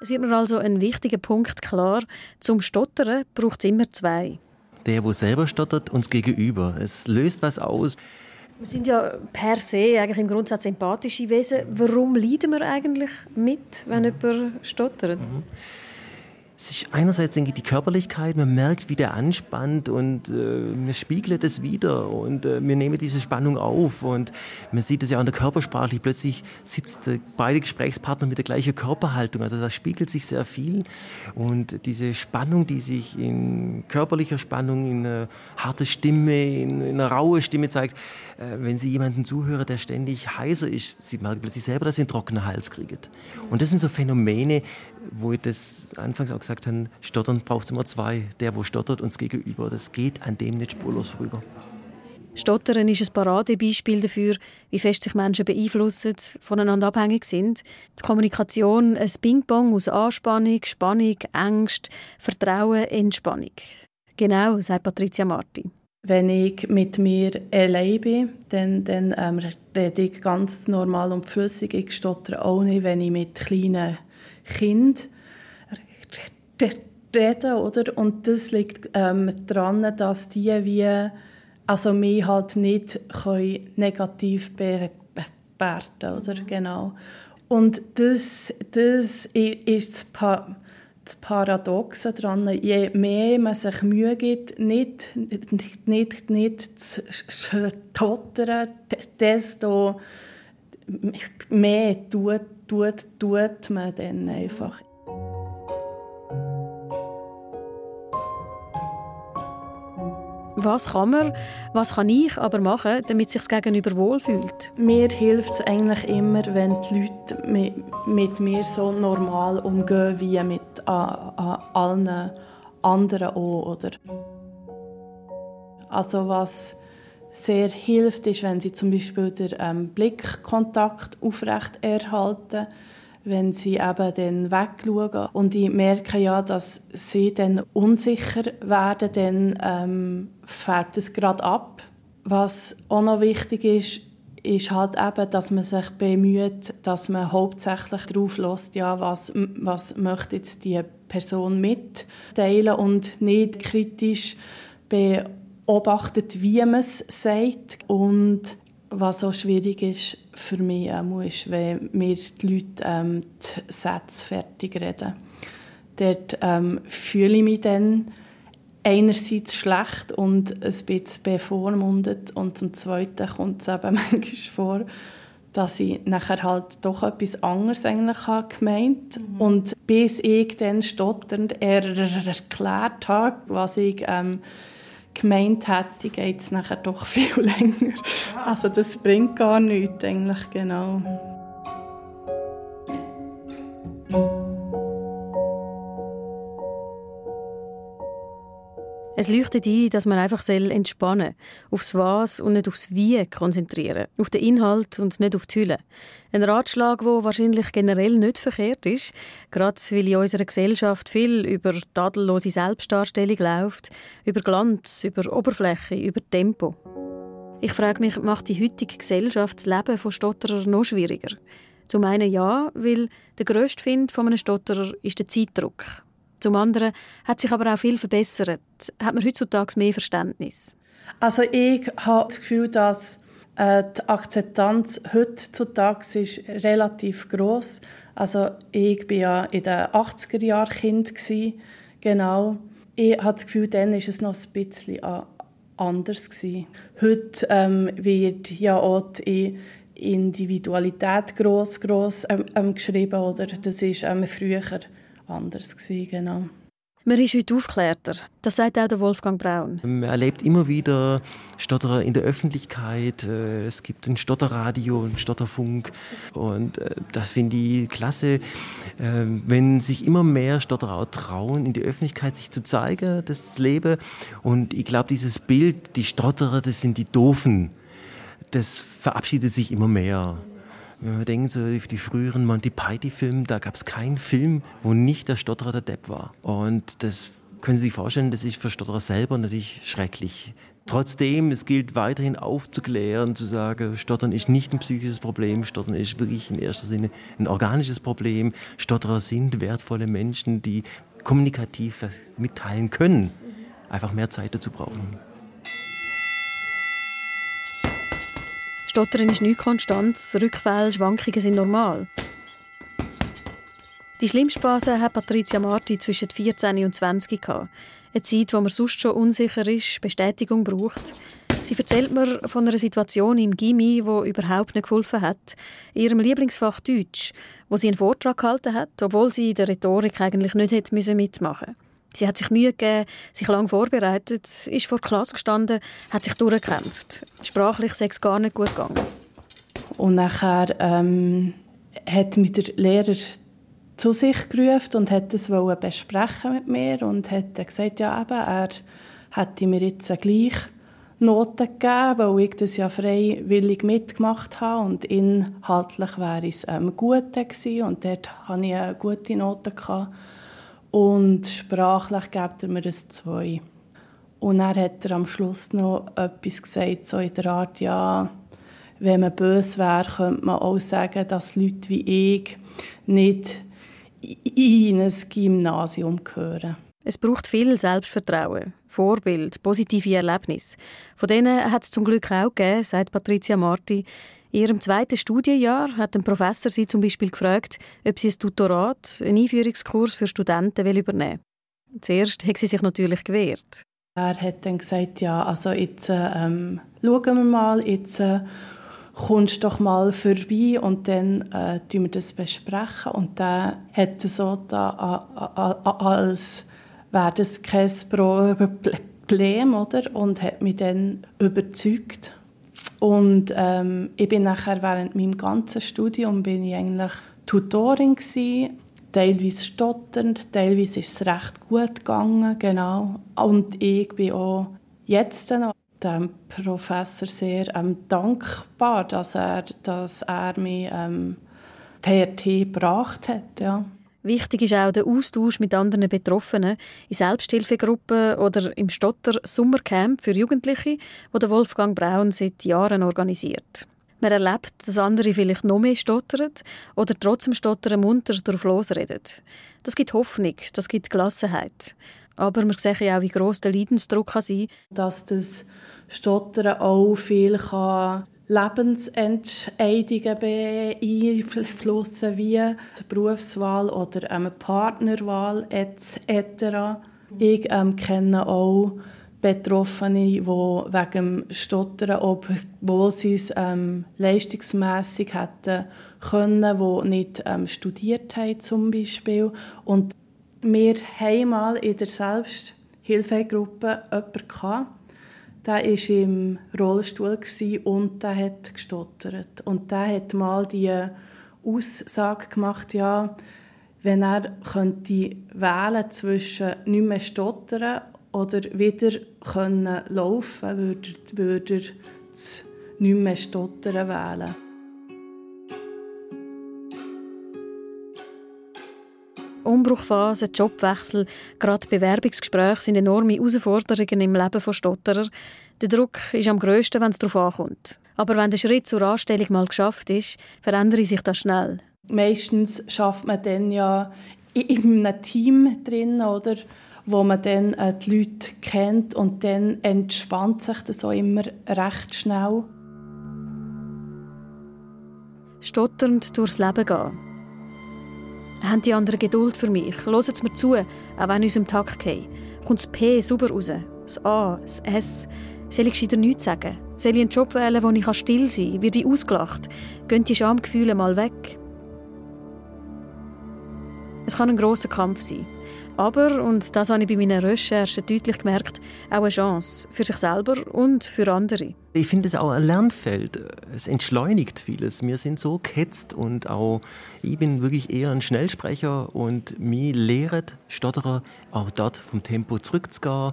D: Es wird mir also ein wichtiger Punkt klar, zum Stottern braucht es immer zwei
G: der, wo selber stottert, uns gegenüber. Es löst was aus.
D: Wir sind ja per se eigentlich im Grundsatz empathische Wesen. Warum leiden wir eigentlich mit, wenn jemand stottert? Mhm
G: ist einerseits denke ich, die Körperlichkeit, man merkt, wie der anspannt und äh, man spiegelt es wieder und äh, wir nehmen diese Spannung auf und man sieht es ja an der Körpersprache, plötzlich sitzt äh, beide Gesprächspartner mit der gleichen Körperhaltung, also da spiegelt sich sehr viel und diese Spannung, die sich in körperlicher Spannung, in eine harte Stimme, in, in eine raue Stimme zeigt, äh, wenn Sie jemanden zuhören, der ständig heiser ist, Sie merken plötzlich selber, dass Sie einen trockenen Hals kriegen. Und das sind so Phänomene, wo ich das anfangs auch gesagt habe, Stottern braucht es immer zwei. Der, wo stottert, uns gegenüber. Das geht an dem nicht spurlos vorüber.
D: Stottern ist ein Paradebeispiel dafür, wie fest sich Menschen beeinflussen, voneinander abhängig sind. Die Kommunikation ein Ping-Pong aus Anspannung, Spannung, Angst, Vertrauen, Entspannung. Genau, sagt Patricia Marti.
E: Wenn ich mit mir allein bin, dann, dann ähm, rede ich ganz normal und flüssig. Ich stottere auch nicht, wenn ich mit kleinen Kindern rede. Oder? Und das liegt ähm, daran, dass die wie, also mich halt nicht können negativ bewerten oder? Genau. Und das, das ist das pa das Paradoxe daran, je mehr man sich Mühe gibt, nicht, nicht, nicht, nicht zu stottern, desto mehr tut, tut, tut man dann einfach.
D: Was kann man, was kann ich aber machen, damit sich das Gegenüber wohlfühlt?
E: Mir hilft es eigentlich immer, wenn die Leute mit, mit mir so normal umgehen wie mit a, a, allen anderen auch, oder? Also was sehr hilft, ist, wenn sie zum Beispiel den ähm, Blickkontakt aufrecht erhalten wenn sie eben dann wegschauen. Und ich merke ja, dass sie dann unsicher werden, dann ähm, färbt es gerade ab. Was auch noch wichtig ist, ist halt eben, dass man sich bemüht, dass man hauptsächlich darauf lässt, ja, was, was möchte jetzt die Person mitteilen und nicht kritisch beobachtet, wie man es sagt. Und was auch schwierig ist für mich, ist, wenn mir die Leute ähm, die Sätze fertig reden. Dort ähm, fühle ich mich dann einerseits schlecht und ein bisschen bevormundet und zum Zweiten kommt es eben manchmal vor, dass ich nachher halt doch etwas anderes eigentlich habe gemeint mhm. und bis ich dann stotternd erklärt habe, was ich ähm, gemeint hätte, geht es nachher doch viel länger. Also das bringt gar nichts eigentlich, genau.
D: Es leuchtet ein, dass man einfach entspannen soll, aufs Was und nicht aufs Wie konzentrieren, auf den Inhalt und nicht auf die Hülle. Ein Ratschlag, der wahrscheinlich generell nicht verkehrt ist, gerade weil in unserer Gesellschaft viel über tadellose Selbstdarstellung läuft, über Glanz, über Oberfläche, über Tempo. Ich frage mich, macht die heutige Gesellschaft das Leben von Stotterer noch schwieriger? Zum einen ja, weil der grösste Find von einem Stotterer ist der Zeitdruck. Zum anderen hat sich aber auch viel verbessert. Hat man heutzutage mehr Verständnis?
E: Also ich habe das Gefühl, dass äh, die Akzeptanz heutzutage ist relativ groß. Also ich war ja in den 80er Jahren Kind genau. Ich habe das Gefühl, dann war es noch ein bisschen anders gewesen. Heute ähm, wird ja auch die Individualität gross, gross ähm, ähm geschrieben, oder? Das ist ähm, früher anders gewesen, genau.
D: Man ist heute aufgeklärter. Das sagt auch der Wolfgang Braun.
G: Man erlebt immer wieder Stotterer in der Öffentlichkeit. Äh, es gibt ein Stotterradio, ein Stotterfunk. Und äh, das finde ich klasse, äh, wenn sich immer mehr Stotterer trauen, in die Öffentlichkeit sich zu zeigen, das Leben. Und ich glaube, dieses Bild, die Stotterer, das sind die Doofen, das verabschiedet sich immer mehr. Wenn man denkt, so die früheren Monty Python-Filme, da gab es keinen Film, wo nicht der Stotterer der Depp war. Und das können Sie sich vorstellen, das ist für Stotterer selber natürlich schrecklich. Trotzdem, es gilt weiterhin aufzuklären, zu sagen, Stottern ist nicht ein psychisches Problem, Stottern ist wirklich in erster Sinne ein organisches Problem. Stotterer sind wertvolle Menschen, die kommunikativ was mitteilen können, einfach mehr Zeit dazu brauchen.
D: Stottern ist nicht Konstanz, Rückfälle, Schwankungen sind normal. Die schlimmste Phase hat Patricia Marti zwischen 14 und 20 gehabt. Eine Zeit, wo man sonst schon unsicher ist, Bestätigung braucht. Sie erzählt mir von einer Situation im Gimmi, wo überhaupt nicht geholfen hat. In ihrem Lieblingsfach Deutsch, wo sie einen Vortrag gehalten hat, obwohl sie in der Rhetorik eigentlich nicht hätte mitmachen müssen. Sie hat sich Mühe gegeben, sich lange vorbereitet, ist vor der Klasse gestanden, hat sich durchgekämpft. Sprachlich sei es gar nicht gut gegangen.
E: Und nachher ähm, hat mich der Lehrer zu sich gerufen und hat das besprechen mit mir und hat gesagt, ja eben, er hätte mir jetzt gleich Noten gegeben, weil ich das ja freiwillig mitgemacht habe und inhaltlich wäre es ähm, gut gewesen und dort hatte ich eine gute Note. Gehabt und sprachlich gibt er mir ein 2. Und dann hat er am Schluss noch etwas gesagt, so in der Art, ja, wenn man böse wäre, könnte man auch sagen, dass Leute wie ich nicht in ein Gymnasium gehören.
D: Es braucht viel Selbstvertrauen, Vorbild, positive Erlebnisse. Von denen hat es zum Glück auch gegeben, sagt Patricia Marti. In ihrem zweiten Studienjahr hat ein Professor sie zum Beispiel gefragt, ob sie ein Tutorat, einen Einführungskurs für Studenten will übernehmen will. Zuerst hat sie sich natürlich gewehrt.
E: Er hat dann gesagt, ja, also jetzt ähm, schauen wir mal, jetzt äh, kommst doch mal vorbei und dann äh, wir das besprechen. Und dann hat er so da als wäre das kein Problem, oder? Und hat mich dann überzeugt. Und ähm, ich bin nachher während meinem ganzen Studium bin ich eigentlich Tutorin gewesen, teilweise stotternd, teilweise ist es recht gut gegangen, genau. Und ich bin auch jetzt noch dem Professor sehr ähm, dankbar, dass er, dass er mich ähm, TRT gebracht hat, ja.
D: Wichtig ist auch der Austausch mit anderen Betroffenen in Selbsthilfegruppen oder im Stotter Sommercamp für Jugendliche, wo der Wolfgang Braun seit Jahren organisiert. Man erlebt, dass andere vielleicht noch mehr stottern oder trotzdem Stottern munter drauf losreden. Das gibt Hoffnung, das gibt Gelassenheit. Aber wir sehen auch, wie gross der Leidensdruck kann sein
E: kann. Dass das Stottern auch viel kann Lebensentscheidungen beeinflussen, wie die Berufswahl oder eine Partnerwahl etc. Ich ähm, kenne auch Betroffene, die wegen dem Stottern, obwohl sie es ähm, leistungsmässig hätten können, die nicht ähm, studiert haben zum Beispiel. Und wir haben mal in der Selbsthilfegruppe jemanden der war im Rollstuhl und der hat gestottert. Und der hat mal die Aussage gemacht, ja, wenn er könnte wählen zwischen nicht mehr stottern oder wieder können laufen, würde, würde er das nicht mehr stottern wählen.
D: Umbruchphase, Jobwechsel, gerade Bewerbungsgespräche sind enorme Herausforderungen im Leben von Stotterer. Der Druck ist am grössten, wenn es darauf ankommt. Aber wenn der Schritt zur Anstellung mal geschafft ist, verändert sich das schnell.
E: Meistens schafft man dann ja in einem Team drin, oder? wo man dann äh, die Leute kennt und dann entspannt sich das auch immer recht schnell.
D: Stotternd durchs Leben gehen haben die anderen Geduld für mich? Hören Sie mir zu, auch wenn ich unserem Takt gehe. Kommt das P sauber raus? Das A, das S? Soll ich gescheiter nichts sagen? Soll ich einen Job wählen, wo ich still sein kann? Wird ich ausgelacht? Gehen die Schamgefühle mal weg? Es kann ein grosser Kampf sein. Aber, und das habe ich bei meinen Recherchen deutlich gemerkt, auch eine Chance für sich selber und für andere.
G: Ich finde es auch ein Lernfeld. Es entschleunigt vieles. Wir sind so gehetzt und auch ich bin wirklich eher ein Schnellsprecher und mir lehrt Stotterer auch dort vom Tempo zurückzugehen,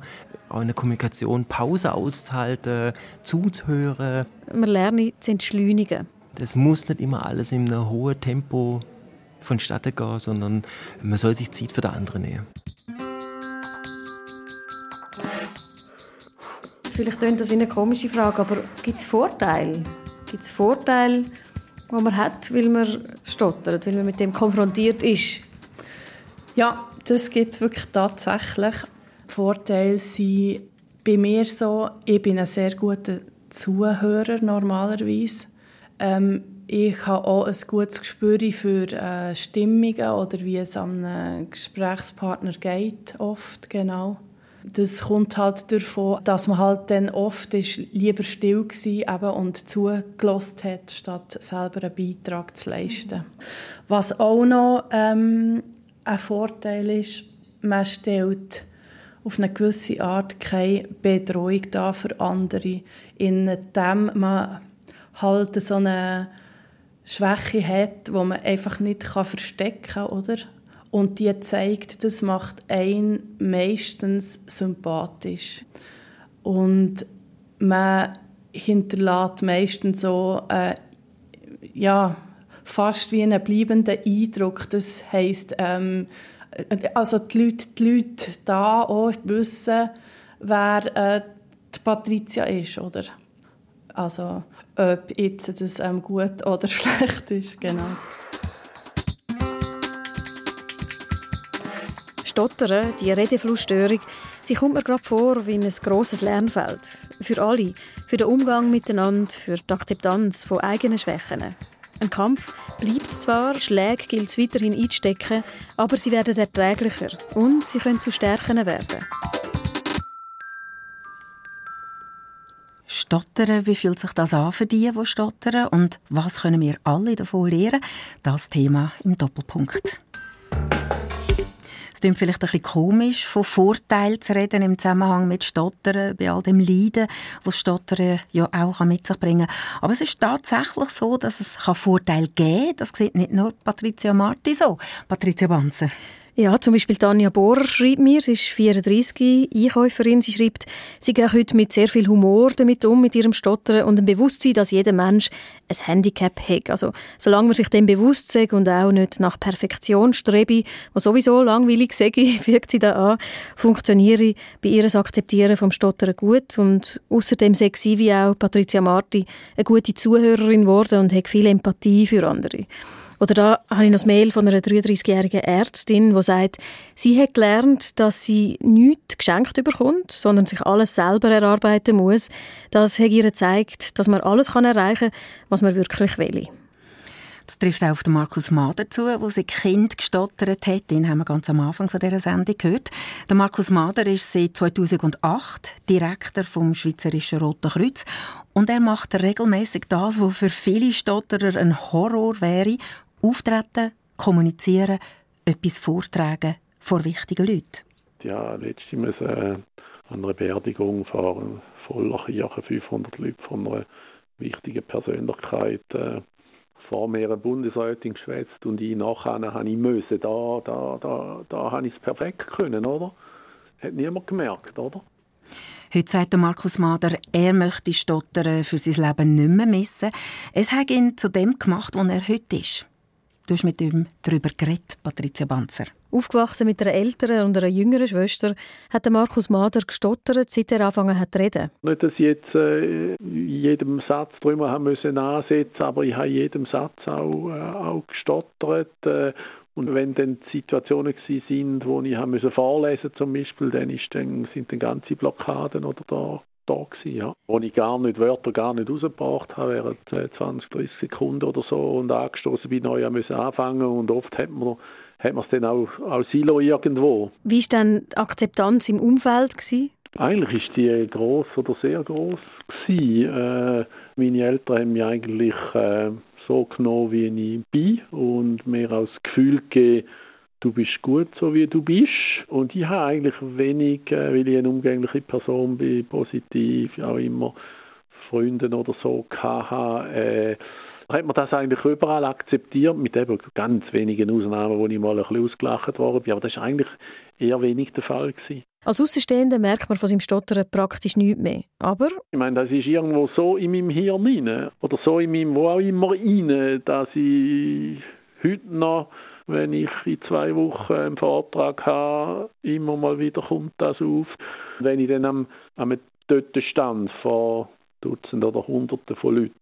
G: auch in der Kommunikation Pause auszuhalten, zuzuhören.
D: Man lernt zu entschleunigen.
G: Das muss nicht immer alles in einem hohen Tempo vonstatten gehen, sondern man soll sich Zeit für den anderen nehmen.
D: Vielleicht klingt das wie eine komische Frage, aber gibt es Vorteile? Gibt es Vorteile, die man hat, weil man stottert, weil man mit dem konfrontiert ist?
E: Ja, das gibt es wirklich tatsächlich. Vorteile sind bei mir so, ich bin ein sehr guter Zuhörer normalerweise. Ähm, ich habe auch ein gutes Gespür für äh, Stimmungen oder wie es einem Gesprächspartner geht, oft genau. Das kommt halt davon, dass man halt dann oft ist lieber still war und zugelassen hat, statt selber einen Beitrag zu leisten. Was auch noch ähm, ein Vorteil ist, man stellt auf eine gewisse Art keine Bedrohung dar für andere, indem man halt so eine Schwäche hat, die man einfach nicht verstecken kann, oder? Und die zeigt, das macht einen meistens sympathisch. Und man hinterlässt meistens so, äh, ja, fast wie einen bleibenden Eindruck. Das heisst, ähm, also die Leute, die Leute da auch wissen, wer äh, die Patricia ist, oder? Also, ob jetzt das ähm, gut oder schlecht ist, genau.
D: Stottern, die Redeflussstörung, sie kommt mir gerade vor wie ein grosses Lernfeld. Für alle. Für den Umgang miteinander, für die Akzeptanz von eigenen Schwächen. Ein Kampf bleibt zwar, Schläge gilt es weiterhin einzustecken, aber sie werden erträglicher und sie können zu Stärken werden.
C: Stottern, wie fühlt sich das an für die, die stottern? Und was können wir alle davon lernen? Das Thema im Doppelpunkt. Es klingt vielleicht ein bisschen komisch, von Vorteilen zu reden im Zusammenhang mit Stottern, bei all dem Leiden, was Stottern ja auch mit sich bringen kann. Aber es ist tatsächlich so, dass es Vorteile geben kann. Das sieht nicht nur Patricia Marti so. Patricia Banzer.
D: Ja, zum Beispiel Tanja Bohrer schreibt mir, sie ist 34, Einkäuferin. Sie schreibt, sie geht heute mit sehr viel Humor damit um, mit ihrem Stottern und dem Bewusstsein, dass jeder Mensch ein Handicap hat. Also, solange man sich dem bewusst ist und auch nicht nach Perfektion strebe, was sowieso langweilig sage, fügt sie da an, funktioniere bei ihr Akzeptieren vom Stottern gut und außerdem sei sie, wie auch Patricia Marti, eine gute Zuhörerin geworden und hat viel Empathie für andere. Oder da habe ich noch ein Mail von einer 33-jährigen Ärztin, die sagt, sie hat gelernt, dass sie nichts geschenkt bekommt, sondern sich alles selber erarbeiten muss. Das hat ihr gezeigt, dass man alles erreichen kann, was man wirklich will.
C: Das trifft auch auf den Markus Mader zu, der sein Kind gestottert hat. Den haben wir ganz am Anfang von dieser Sendung gehört. Der Markus Mader ist seit 2008 Direktor vom Schweizerischen Roten Kreuz und er macht regelmäßig das, was für viele Stotterer ein Horror wäre, Auftreten, kommunizieren, etwas vortragen vor wichtigen Leuten.
F: Ja, letztens äh, an einer Beerdigung von voller Kirche 500 Leute von einer wichtigen Persönlichkeit äh, vor mir eine Bundesrätin geschwätzt und ich nachher habe ich müssen, da, da, da, da habe ich es perfekt können, oder? Hat niemand gemerkt, oder?
C: Heute sagt Markus Mader, er möchte Stottern für sein Leben nicht mehr missen. Es hat ihn zu dem gemacht, wo er heute ist. Du hast mit ihm darüber geredet, Patricia Banzer.
D: Aufgewachsen mit einer älteren und einer jüngeren Schwester, hat Markus Mader gestottert, seit er angefangen hat zu reden.
F: Nicht, dass ich jetzt äh, jedem Satz drüber haben müssen ansetzen, aber ich habe jedem Satz auch, äh, auch gestottert. Äh, und wenn dann Situationen sind, wo ich haben müssen vorlesen zum Beispiel, dann, ist dann sind dann ganze Blockaden oder da da gewesen, ja. Wo ich gar nicht, Wörter gar nicht rausgebracht habe, während 20, 30 Sekunden oder so und angestoßen bin, neu müssen anfangen und oft hat man hat man es dann auch, auch silo irgendwo.
D: Wie war denn die Akzeptanz im Umfeld? Gewesen?
F: Eigentlich ist die groß oder sehr groß Äh, meine Eltern haben mich eigentlich äh, so genommen, wie ich bin und mir auch das Gefühl gegeben, du bist gut, so wie du bist. Und ich habe eigentlich wenig, äh, weil ich eine umgängliche Person bin, positiv, auch immer Freunde oder so gehabt, äh, hat man das eigentlich überall akzeptiert, mit eben ganz wenigen Ausnahmen, wo ich mal ein bisschen ausgelacht worden bin. Aber das war eigentlich eher wenig der Fall. Gewesen.
D: Als Außenstehender merkt man von seinem Stottern praktisch nichts mehr. Aber?
F: Ich meine, das ist irgendwo so in meinem Hirn rein, oder so in meinem wo auch immer rein, dass ich heute noch wenn ich in zwei Wochen einen Vortrag habe, immer mal wieder kommt das auf. Wenn ich dann am, am dort stand vor Dutzenden oder Hunderten von Leuten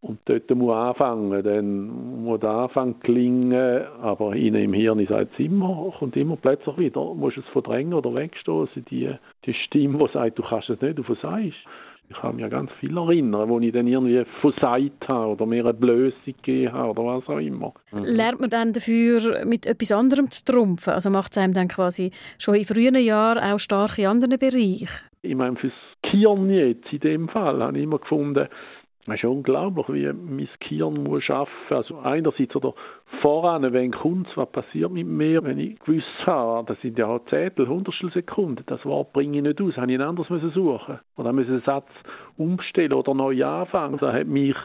F: und dort muss anfangen, dann muss der Anfang klingen, aber ihnen im Hirn sagt es immer, kommt immer plötzlich wieder, musst es verdrängen oder wegstoßen, die, die Stimme, die sagt, du kannst es nicht, du versagst. Ich kann mich ganz viel erinnern, wo ich dann irgendwie versagt habe oder mir eine Blöße gegeben habe oder was auch immer.
D: Mhm. Lernt man dann dafür, mit etwas anderem zu trumpfen? Also macht es einem dann quasi schon in frühen Jahren auch stark in anderen Bereichen?
F: Ich meine, fürs Kirn jetzt in dem Fall habe ich immer gefunden, es ist unglaublich, wie mein Gehirn muss arbeiten. Also einerseits oder voran, wenn kommt was passiert mit mir, wenn ich gewusst habe, das sind ja Zettel, Hundertstel Sekunden, das Wort bringe ich nicht aus, habe ich ein anderes müssen suchen. Oder müssen einen Satz umstellen oder neu anfangen. Das hat mich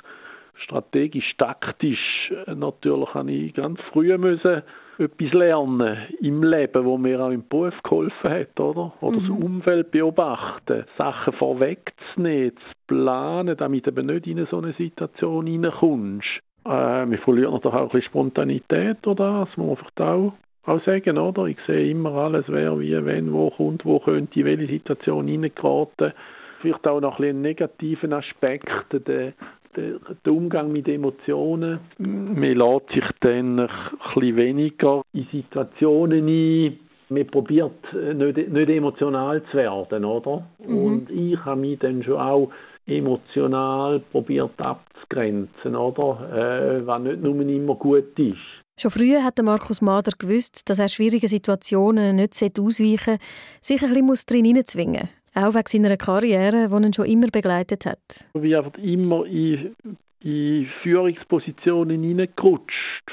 F: strategisch, taktisch, äh, natürlich habe ich ganz früh müssen etwas lernen im Leben, wo mir auch im Beruf geholfen hat, oder? Oder mhm. das Umfeld beobachten, Sachen vorwegzunehmen, zu planen, damit eben nicht in so eine Situation hineinkommst. Äh, wir verlieren natürlich auch ein bisschen Spontanität, oder? Das muss man vielleicht auch auch sagen, oder? Ich sehe immer alles, wer wie, wenn, wo kommt, wo könnte, in welche Situation hineingeraten. Vielleicht auch noch ein einen negativen Aspekt, der, der, der Umgang mit Emotionen. Man lässt sich dann ein bisschen weniger in Situationen ein, man probiert nicht, nicht emotional zu werden, oder? Mhm. Und ich habe mich dann schon auch emotional probiert abzugrenzen, oder? Äh, was nicht nur immer gut ist.
D: Schon früher hat Markus Mader gewusst, dass er schwierige Situationen nicht ausweichen sollte, sich ein bisschen drin hineinzwingen Auch wegen seiner Karriere, die ihn schon immer begleitet hat.
F: Wie einfach immer in, in Führungspositionen hineingerutscht.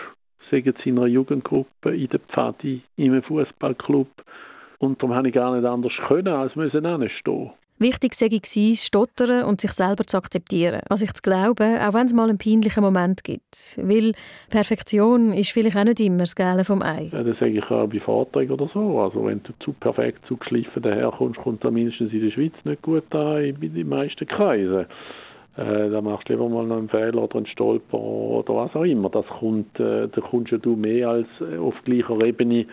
F: Sagen Sie in einer Jugendgruppe, in der Pfadi, in einem Fußballclub. Und darum habe ich gar nicht anders können, als müssen anstehen.
D: Wichtig sei es, stottern und sich selber zu akzeptieren, an sich zu glauben, auch wenn es mal einen peinlichen Moment gibt. Weil Perfektion ist vielleicht auch nicht immer das Gelbe vom Ei.
F: Ja, das sage ich auch bei Vorträgen oder so. Also wenn du zu perfekt, zu geschliffen daherkommst, kommt es mindestens in der Schweiz nicht gut an, in den meisten Kreisen. Äh, da machst du lieber mal einen Fehler oder einen Stolper oder was auch immer. Das kommt, äh, da kommst ja du mehr als äh, auf gleicher Ebene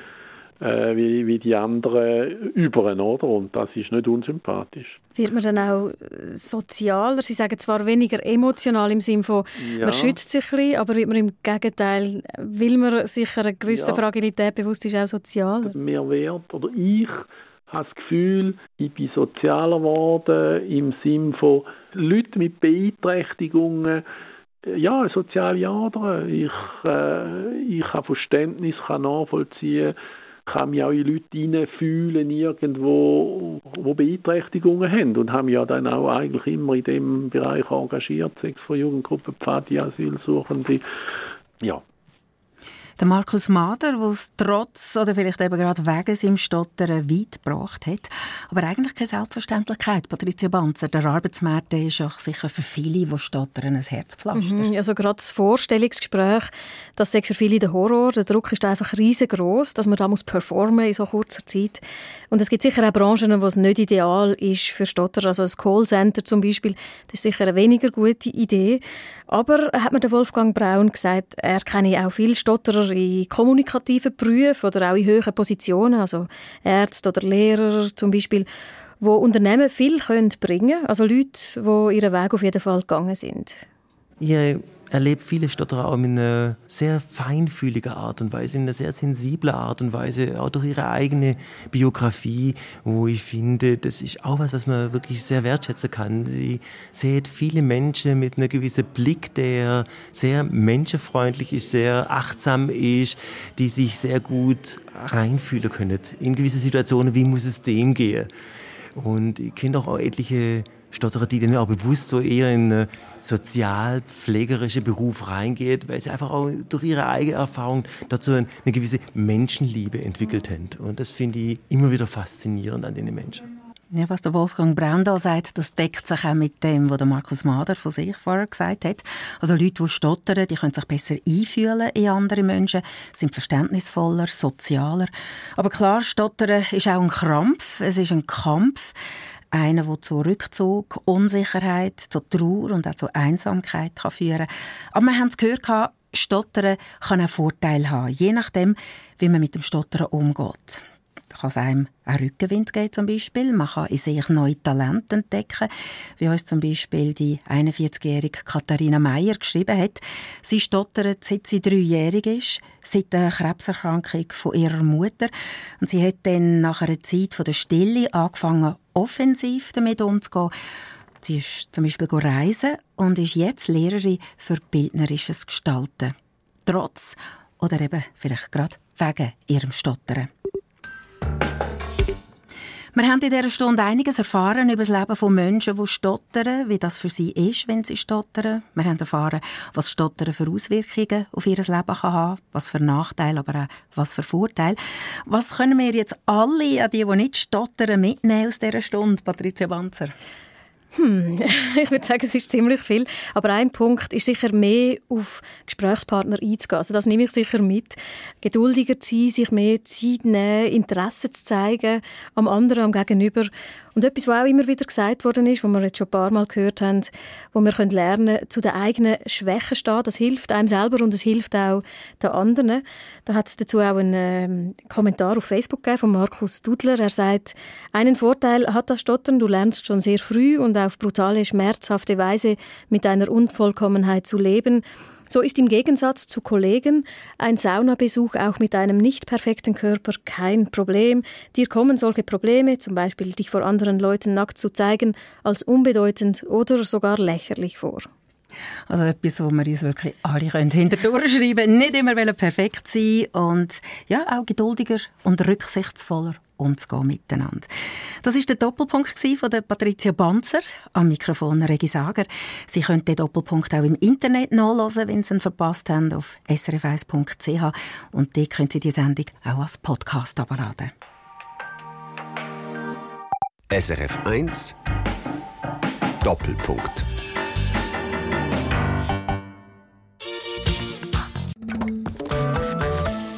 F: äh, wie, wie die anderen über, oder? Und das ist nicht unsympathisch.
D: Wird man dann auch sozialer? Sie sagen zwar weniger emotional im Sinne von, ja. man schützt sich ein bisschen, aber wird man im Gegenteil, will man sich einer gewissen ja. Fragilität bewusst ist, auch sozialer?
F: Mehr Wert, oder ich habe das Gefühl, ich bin sozialer geworden im Sinne von Leuten mit Beeinträchtigungen, ja, soziale Ader. Ich, äh, ich habe Verständnis, kann nachvollziehen, kann mich auch in Leute hineinfühlen, irgendwo, wo Beeinträchtigungen haben und haben ja dann auch eigentlich immer in dem Bereich engagiert, sechs von Jugendgruppen, Pfadi, Asylsuchende. Ja,
C: der Markus Mader, der es trotz oder vielleicht eben gerade wegen seinem Stottern weit gebracht hat. Aber eigentlich keine Selbstverständlichkeit. Patricia Banzer, der Arbeitsmarkt ist auch sicher für viele, die stottern, ein Herzpflaster.
D: Mhm, also gerade das Vorstellungsgespräch, das ist für viele der Horror. Der Druck ist einfach riesengroß, dass man da muss performen in so kurzer Zeit. Und es gibt sicher auch Branchen, wo es nicht ideal ist für Stotter. Also das Callcenter zum Beispiel, das ist sicher eine weniger gute Idee. Aber hat mir der Wolfgang Braun gesagt, er kenne auch viele Stotterer in kommunikativen Berufen oder auch in höheren Positionen, also Ärzte oder Lehrer zum Beispiel, wo Unternehmen viel können bringen, also Leute, die ihren Weg auf jeden Fall gegangen sind.
G: Ja, erlebe viele Stotterer auch in einer sehr feinfühligen Art und Weise, in einer sehr sensiblen Art und Weise, auch durch ihre eigene Biografie, wo ich finde, das ist auch was, was man wirklich sehr wertschätzen kann. Sie sieht viele Menschen mit einem gewissen Blick, der sehr menschenfreundlich ist, sehr achtsam ist, die sich sehr gut reinfühlen können in gewisse Situationen, wie muss es dem gehen. Und ich kenne auch etliche Stotterer, die dann auch bewusst so eher in einen sozial-pflegerischen Beruf reingeht, weil sie einfach auch durch ihre eigene Erfahrung dazu eine gewisse Menschenliebe entwickelt haben. Und das finde ich immer wieder faszinierend an den Menschen.
C: Ja, was der Wolfgang Braun da sagt, das deckt sich auch mit dem, was der Markus Mader von sich vorher gesagt hat. Also Leute, die stottern, die können sich besser einfühlen in andere Menschen, sind verständnisvoller, sozialer. Aber klar, stottern ist auch ein Krampf, es ist ein Kampf. Einer, der zu Rückzug, Unsicherheit, zu Trauer und auch zu Einsamkeit kann führen kann. Aber wir haben es gehört, Stottern kann auch Vorteile haben, je nachdem, wie man mit dem Stottern umgeht. Kann es einem auch Rückenwind geben zum Beispiel. Man kann in sich neue Talente entdecken, wie uns zum Beispiel die 41-jährige Katharina Meyer geschrieben hat. Sie stottert, seit sie dreijährig ist, seit der Krebserkrankung von ihrer Mutter. Und sie hat dann nach einer Zeit von der Stille angefangen, offensiv damit umzugehen. Sie ist zum Beispiel reisen und ist jetzt Lehrerin für bildnerisches Gestalten. Trotz oder eben vielleicht gerade wegen ihrem Stottern. Wir haben in dieser Stunde einiges erfahren über das Leben von Menschen, die stottern, wie das für sie ist, wenn sie stottern. Wir haben erfahren, was Stottern für Auswirkungen auf ihr Leben kann haben was für Nachteile, aber auch was für Vorteile. Was können wir jetzt alle, an die, die nicht stottern, mitnehmen aus dieser Stunde, Patricia Banzer?
D: Hm, ich würde sagen, es ist ziemlich viel. Aber ein Punkt ist sicher mehr auf Gesprächspartner einzugehen. Also das nehme ich sicher mit. Geduldiger zu sein, sich mehr Zeit nehmen, Interesse zu zeigen am anderen, am Gegenüber. Und etwas, was auch immer wieder gesagt worden ist, was wir jetzt schon ein paar Mal gehört haben, wo wir können lernen zu den eigenen Schwächen stehen, das hilft einem selber und es hilft auch den anderen. Da hat es dazu auch einen ähm, Kommentar auf Facebook gegeben von Markus Dudler. Er sagt, einen Vorteil hat das Stottern, du lernst schon sehr früh und auf brutale, schmerzhafte Weise mit einer Unvollkommenheit zu leben. So ist im Gegensatz zu Kollegen ein Saunabesuch auch mit einem nicht perfekten Körper kein Problem. Dir kommen solche Probleme, zum Beispiel dich vor anderen Leuten nackt zu zeigen, als unbedeutend oder sogar lächerlich vor.
C: Also etwas, wo wir uns wirklich alle hinterher schreiben können. Nicht immer perfekt sein und ja, auch geduldiger und rücksichtsvoller umzugehen miteinander. Das ist der Doppelpunkt von der Patricia Banzer am Mikrofon Regi Sager. Sie können den Doppelpunkt auch im Internet nachlesen, wenn Sie ihn verpasst haben, auf srf1.ch und dort können Sie die Sendung auch als Podcast abladen.
B: SRF 1 Doppelpunkt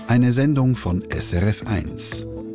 A: Eine Sendung von SRF 1.